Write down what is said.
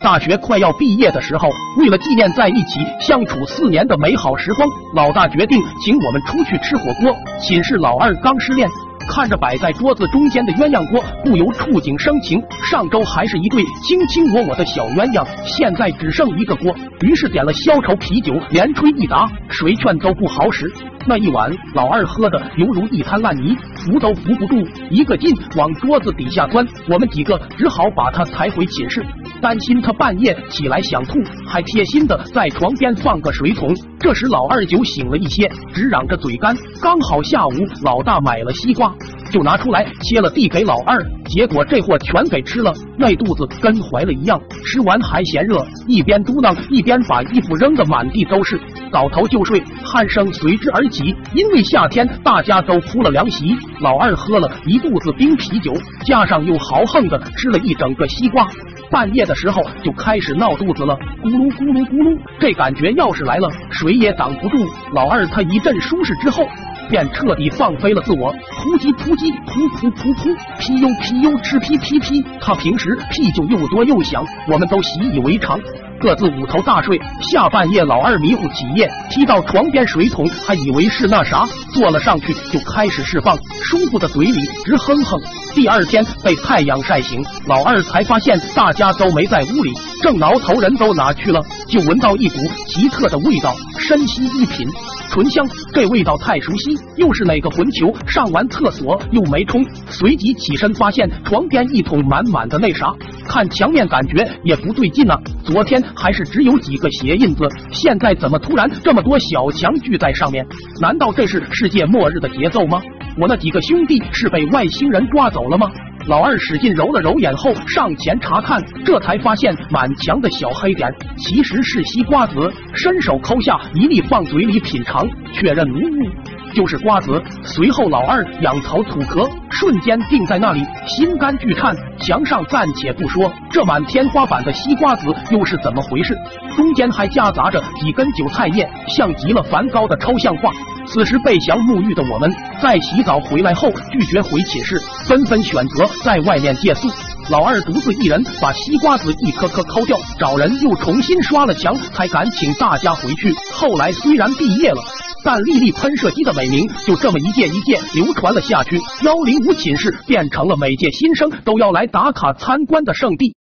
大学快要毕业的时候，为了纪念在一起相处四年的美好时光，老大决定请我们出去吃火锅。寝室老二刚失恋。看着摆在桌子中间的鸳鸯锅，不由触景生情。上周还是一对卿卿我我的小鸳鸯，现在只剩一个锅。于是点了消愁啤酒，连吹一打，谁劝都不好使。那一晚，老二喝的犹如一滩烂泥，扶都扶不住，一个劲往桌子底下钻。我们几个只好把他抬回寝室，担心他半夜起来想吐，还贴心的在床边放个水桶。这时老二酒醒了一些，直嚷着嘴干。刚好下午老大买了西瓜。就拿出来切了递给老二，结果这货全给吃了，那肚子跟怀了一样，吃完还嫌热，一边嘟囔一边把衣服扔得满地都是，倒头就睡，鼾声随之而起。因为夏天大家都铺了凉席，老二喝了一肚子冰啤酒，加上又豪横的吃了一整个西瓜，半夜的时候就开始闹肚子了，咕噜咕噜咕噜，这感觉要是来了，谁也挡不住。老二他一阵舒适之后。便彻底放飞了自我，扑叽扑叽，噗噗噗噗，屁呦屁呦，吃屁屁屁。他平时屁就又多又响，我们都习以为常，各自捂头大睡。下半夜，老二迷糊起夜，踢到床边水桶，还以为是那啥，坐了上去就开始释放，舒服的嘴里直哼哼。第二天被太阳晒醒，老二才发现大家都没在屋里，正挠头，人都哪去了？就闻到一股奇特的味道，深吸一品。醇香，这味道太熟悉，又是哪个混球上完厕所又没冲？随即起身发现床边一桶满满的那啥，看墙面感觉也不对劲啊！昨天还是只有几个鞋印子，现在怎么突然这么多小强聚在上面？难道这是世界末日的节奏吗？我那几个兄弟是被外星人抓走了吗？老二使劲揉了揉眼后，上前查看，这才发现满墙的小黑点其实是西瓜子，伸手抠下一粒放嘴里品尝，确认无误，就是瓜子。随后老二仰头吐壳，瞬间定在那里，心肝俱颤。墙上暂且不说，这满天花板的西瓜子又是怎么回事？中间还夹杂着几根韭菜叶，像极了梵高的抽象画。此时被降沐浴的我们，在洗澡回来后拒绝回寝室，纷纷选择在外面借宿。老二独自一人把西瓜子一颗颗抠掉，找人又重新刷了墙，才敢请大家回去。后来虽然毕业了，但丽丽喷射机的美名就这么一届一届流传了下去。幺零五寝室变成了每届新生都要来打卡参观的圣地。